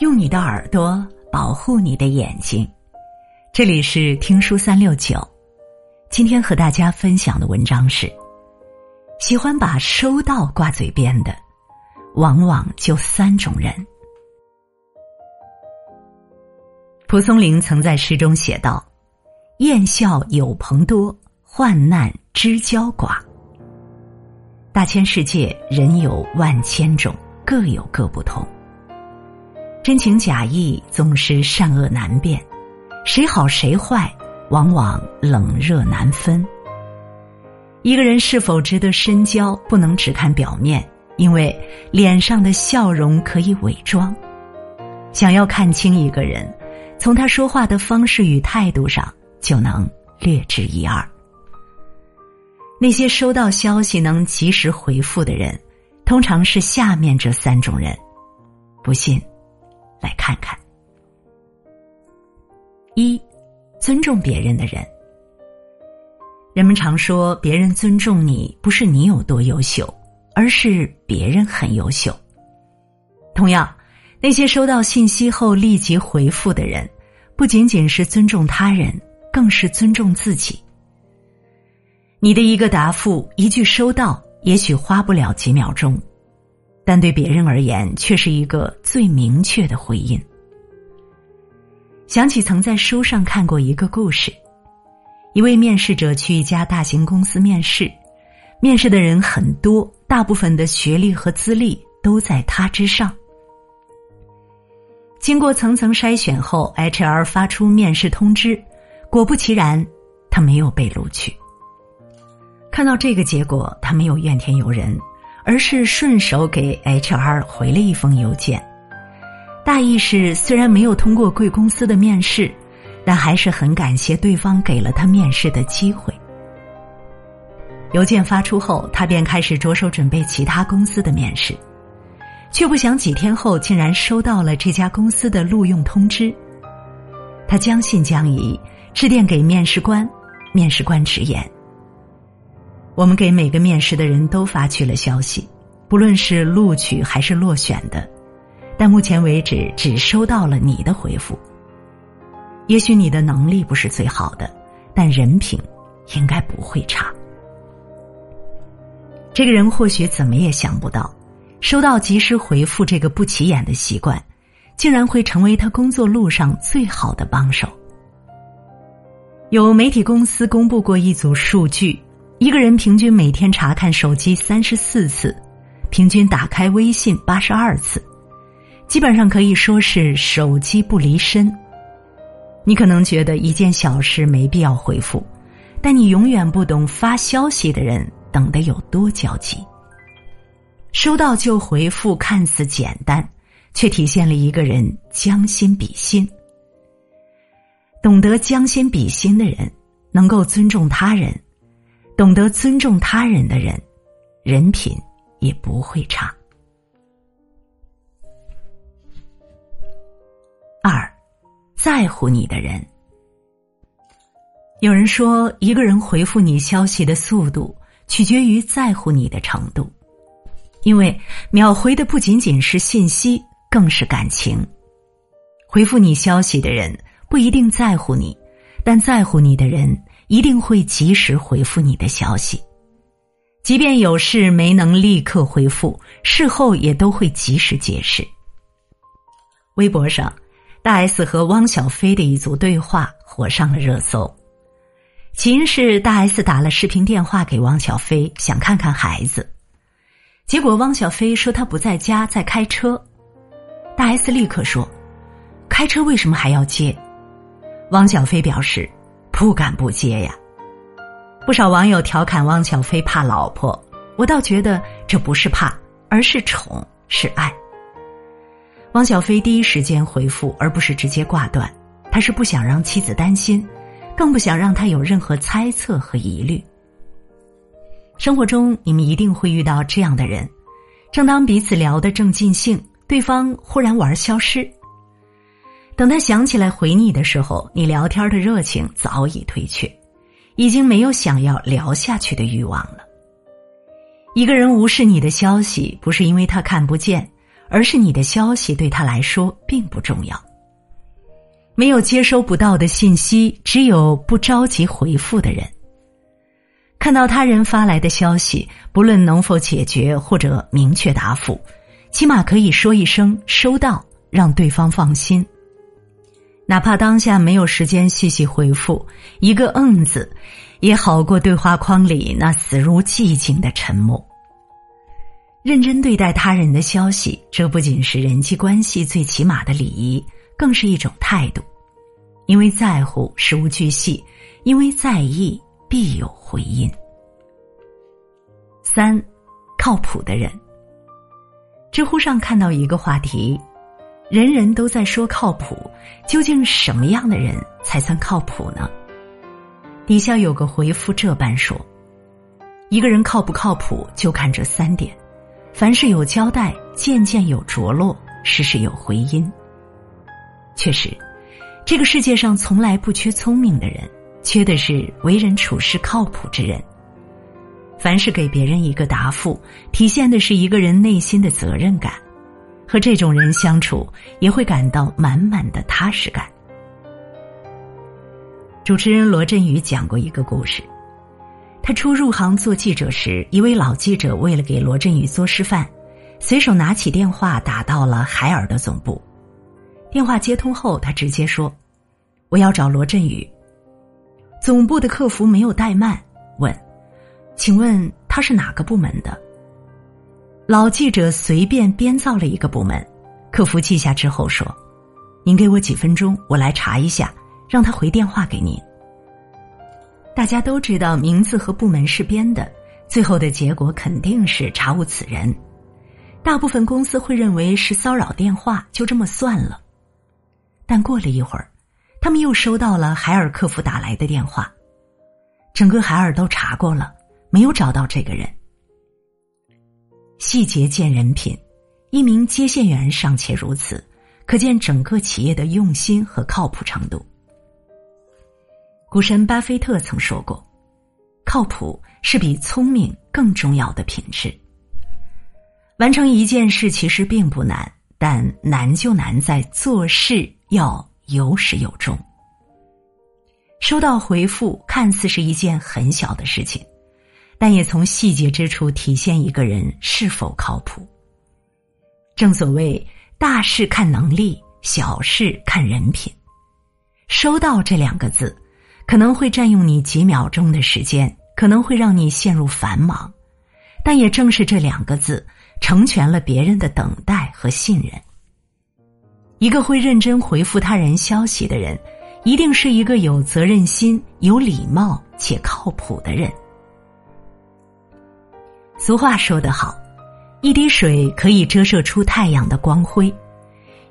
用你的耳朵保护你的眼睛。这里是听书三六九，今天和大家分享的文章是：喜欢把收到挂嘴边的，往往就三种人。蒲松龄曾在诗中写道：“宴笑有朋多，患难知交寡。”大千世界，人有万千种，各有各不同。真情假意总是善恶难辨，谁好谁坏，往往冷热难分。一个人是否值得深交，不能只看表面，因为脸上的笑容可以伪装。想要看清一个人，从他说话的方式与态度上就能略知一二。那些收到消息能及时回复的人，通常是下面这三种人。不信。来看看，一，尊重别人的人。人们常说，别人尊重你，不是你有多优秀，而是别人很优秀。同样，那些收到信息后立即回复的人，不仅仅是尊重他人，更是尊重自己。你的一个答复，一句收到，也许花不了几秒钟。但对别人而言，却是一个最明确的回应。想起曾在书上看过一个故事：一位面试者去一家大型公司面试，面试的人很多，大部分的学历和资历都在他之上。经过层层筛选后，HR 发出面试通知，果不其然，他没有被录取。看到这个结果，他没有怨天尤人。而是顺手给 HR 回了一封邮件，大意是虽然没有通过贵公司的面试，但还是很感谢对方给了他面试的机会。邮件发出后，他便开始着手准备其他公司的面试，却不想几天后竟然收到了这家公司的录用通知。他将信将疑，致电给面试官，面试官直言。我们给每个面试的人都发去了消息，不论是录取还是落选的，但目前为止只收到了你的回复。也许你的能力不是最好的，但人品应该不会差。这个人或许怎么也想不到，收到及时回复这个不起眼的习惯，竟然会成为他工作路上最好的帮手。有媒体公司公布过一组数据。一个人平均每天查看手机三十四次，平均打开微信八十二次，基本上可以说是手机不离身。你可能觉得一件小事没必要回复，但你永远不懂发消息的人等得有多焦急。收到就回复看似简单，却体现了一个人将心比心。懂得将心比心的人，能够尊重他人。懂得尊重他人的人，人品也不会差。二，在乎你的人。有人说，一个人回复你消息的速度取决于在乎你的程度，因为秒回的不仅仅是信息，更是感情。回复你消息的人不一定在乎你，但在乎你的人。一定会及时回复你的消息，即便有事没能立刻回复，事后也都会及时解释。微博上，大 S 和汪小菲的一组对话火上了热搜。起因是大 S 打了视频电话给汪小菲，想看看孩子，结果汪小菲说他不在家，在开车。大 S 立刻说：“开车为什么还要接？”汪小菲表示。不敢不接呀！不少网友调侃汪小菲怕老婆，我倒觉得这不是怕，而是宠，是爱。汪小菲第一时间回复，而不是直接挂断，他是不想让妻子担心，更不想让他有任何猜测和疑虑。生活中，你们一定会遇到这样的人：正当彼此聊得正尽兴，对方忽然玩消失。等他想起来回你的时候，你聊天的热情早已退却，已经没有想要聊下去的欲望了。一个人无视你的消息，不是因为他看不见，而是你的消息对他来说并不重要。没有接收不到的信息，只有不着急回复的人。看到他人发来的消息，不论能否解决或者明确答复，起码可以说一声“收到”，让对方放心。哪怕当下没有时间细细回复，一个“嗯”字，也好过对话框里那死如寂静的沉默。认真对待他人的消息，这不仅是人际关系最起码的礼仪，更是一种态度。因为在乎，事无巨细；因为在意，必有回音。三，靠谱的人。知乎上看到一个话题：人人都在说靠谱，究竟什么样的人才算靠谱呢？底下有个回复这般说：一个人靠不靠谱，就看这三点。凡事有交代，件件有着落，事事有回音。确实，这个世界上从来不缺聪明的人，缺的是为人处事靠谱之人。凡是给别人一个答复，体现的是一个人内心的责任感，和这种人相处也会感到满满的踏实感。主持人罗振宇讲过一个故事。他初入行做记者时，一位老记者为了给罗振宇做示范，随手拿起电话打到了海尔的总部。电话接通后，他直接说：“我要找罗振宇。”总部的客服没有怠慢，问：“请问他是哪个部门的？”老记者随便编造了一个部门，客服记下之后说：“您给我几分钟，我来查一下，让他回电话给您。”大家都知道名字和部门是编的，最后的结果肯定是查无此人。大部分公司会认为是骚扰电话，就这么算了。但过了一会儿，他们又收到了海尔客服打来的电话，整个海尔都查过了，没有找到这个人。细节见人品，一名接线员尚且如此，可见整个企业的用心和靠谱程度。股神巴菲特曾说过：“靠谱是比聪明更重要的品质。”完成一件事其实并不难，但难就难在做事要有始有终。收到回复看似是一件很小的事情，但也从细节之处体现一个人是否靠谱。正所谓大事看能力，小事看人品。收到这两个字。可能会占用你几秒钟的时间，可能会让你陷入繁忙，但也正是这两个字，成全了别人的等待和信任。一个会认真回复他人消息的人，一定是一个有责任心、有礼貌且靠谱的人。俗话说得好，一滴水可以折射出太阳的光辉。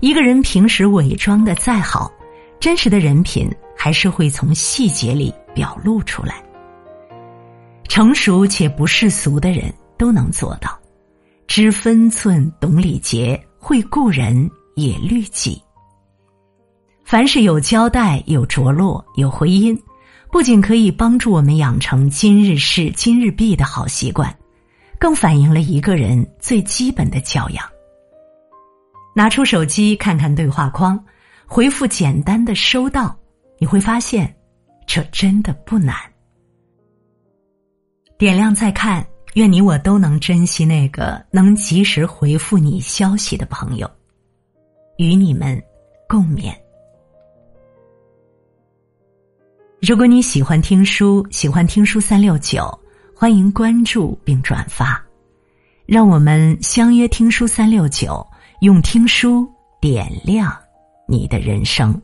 一个人平时伪装的再好，真实的人品。还是会从细节里表露出来。成熟且不世俗的人都能做到，知分寸、懂礼节、会顾人也律己。凡是有交代、有着落、有回音，不仅可以帮助我们养成今日事今日毕的好习惯，更反映了一个人最基本的教养。拿出手机看看对话框，回复简单的“收到”。你会发现，这真的不难。点亮再看，愿你我都能珍惜那个能及时回复你消息的朋友，与你们共勉。如果你喜欢听书，喜欢听书三六九，欢迎关注并转发，让我们相约听书三六九，用听书点亮你的人生。